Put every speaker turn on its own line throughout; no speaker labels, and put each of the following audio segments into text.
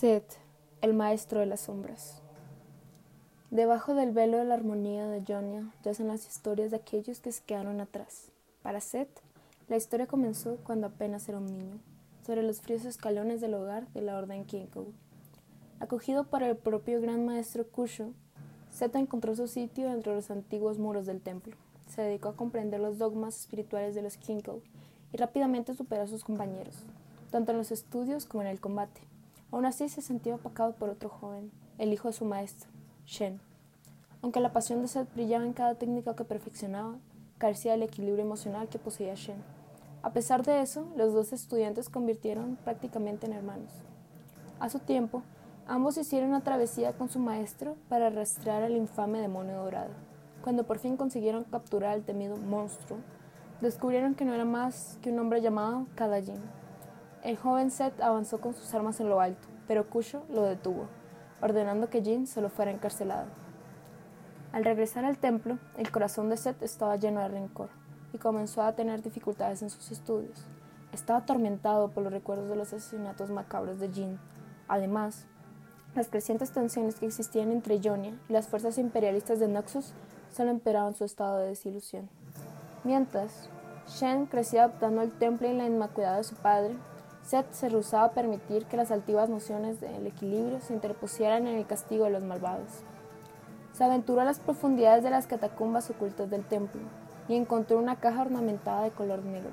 Seth, el maestro de las sombras. Debajo del velo de la armonía de Jonia yacen las historias de aquellos que se quedaron atrás. Para Seth, la historia comenzó cuando apenas era un niño, sobre los fríos escalones del hogar de la Orden Kinko. Acogido por el propio gran maestro Kusho, Seth encontró su sitio entre los antiguos muros del templo. Se dedicó a comprender los dogmas espirituales de los Kinko y rápidamente superó a sus compañeros, tanto en los estudios como en el combate. Aún así se sentía opacado por otro joven, el hijo de su maestro, Shen. Aunque la pasión de Seth brillaba en cada técnica que perfeccionaba, carecía del equilibrio emocional que poseía Shen. A pesar de eso, los dos estudiantes convirtieron prácticamente en hermanos. A su tiempo, ambos hicieron una travesía con su maestro para rastrear al infame demonio dorado. Cuando por fin consiguieron capturar al temido monstruo, descubrieron que no era más que un hombre llamado Kadajin, el joven Seth avanzó con sus armas en lo alto, pero Kusho lo detuvo, ordenando que Jin solo fuera encarcelado. Al regresar al templo, el corazón de Seth estaba lleno de rencor y comenzó a tener dificultades en sus estudios. Estaba atormentado por los recuerdos de los asesinatos macabros de Jin. Además, las crecientes tensiones que existían entre Jonia y las fuerzas imperialistas de Noxus solo empeoraban su estado de desilusión. Mientras, Shen crecía adoptando el templo y la inmaculada de su padre, Seth se rehusaba a permitir que las altivas nociones del equilibrio se interpusieran en el castigo de los malvados. Se aventuró a las profundidades de las catacumbas ocultas del templo y encontró una caja ornamentada de color negro.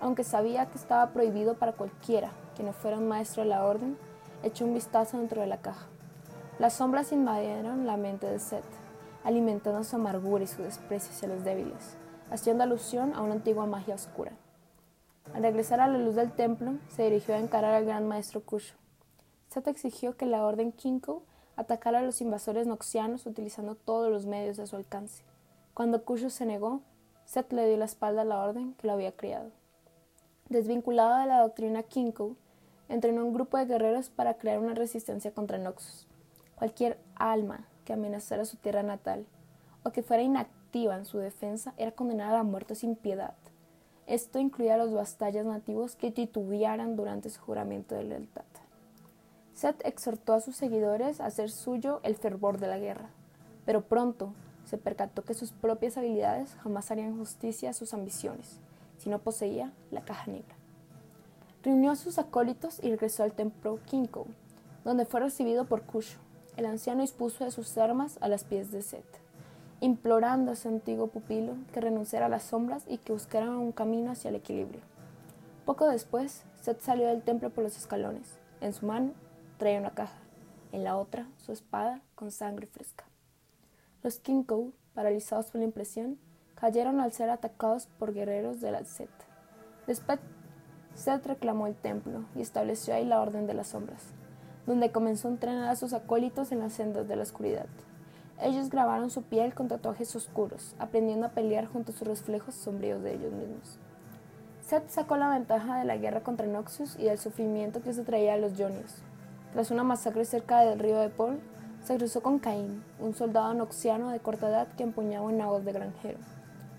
Aunque sabía que estaba prohibido para cualquiera que no fuera un maestro de la orden, echó un vistazo dentro de la caja. Las sombras invadieron la mente de Seth, alimentando su amargura y su desprecio hacia los débiles, haciendo alusión a una antigua magia oscura. Al regresar a la luz del templo, se dirigió a encarar al gran maestro Kusho. Seth exigió que la orden Kinko atacara a los invasores noxianos utilizando todos los medios a su alcance. Cuando Kusho se negó, Seth le dio la espalda a la orden que lo había criado. Desvinculado de la doctrina Kinko, entrenó un grupo de guerreros para crear una resistencia contra Noxus. Cualquier alma que amenazara su tierra natal o que fuera inactiva en su defensa era condenada a la muerte sin piedad. Esto incluía a los bastallas nativos que titubearan durante su juramento de lealtad. Seth exhortó a sus seguidores a hacer suyo el fervor de la guerra, pero pronto se percató que sus propias habilidades jamás harían justicia a sus ambiciones, si no poseía la caja negra. Reunió a sus acólitos y regresó al templo Kinko, donde fue recibido por Kusho. El anciano dispuso de sus armas a las pies de Seth implorando a su antiguo pupilo que renunciara a las sombras y que buscara un camino hacia el equilibrio. Poco después, Seth salió del templo por los escalones. En su mano traía una caja, en la otra su espada con sangre fresca. Los Kinkou, paralizados por la impresión, cayeron al ser atacados por guerreros de la Set. Después, Seth reclamó el templo y estableció ahí la Orden de las Sombras, donde comenzó a entrenar a sus acólitos en las sendas de la oscuridad. Ellos grabaron su piel con tatuajes oscuros, aprendiendo a pelear junto a sus reflejos sombríos de ellos mismos. Seth sacó la ventaja de la guerra contra Noxus y del sufrimiento que se traía a los Jonios. Tras una masacre cerca del río de Paul, se cruzó con Caín, un soldado noxiano de corta edad que empuñaba una voz de granjero.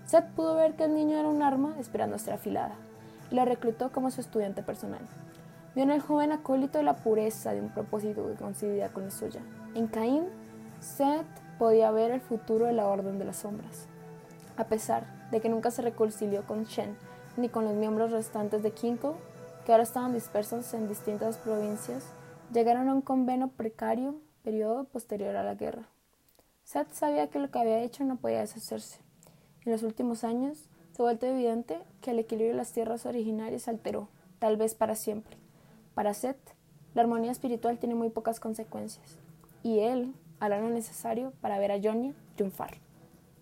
Seth pudo ver que el niño era un arma esperando ser afilada, y la reclutó como su estudiante personal. Vio en el joven acólito la pureza de un propósito que coincidía con la suya. En Caín, Seth podía ver el futuro de la Orden de las Sombras. A pesar de que nunca se reconcilió con Shen ni con los miembros restantes de Kinko, que ahora estaban dispersos en distintas provincias, llegaron a un convenio precario periodo posterior a la guerra. Seth sabía que lo que había hecho no podía deshacerse. En los últimos años se ha vuelto evidente que el equilibrio de las tierras originarias se alteró, tal vez para siempre. Para Seth, la armonía espiritual tiene muy pocas consecuencias, y él hará lo necesario para ver a Johnny triunfar.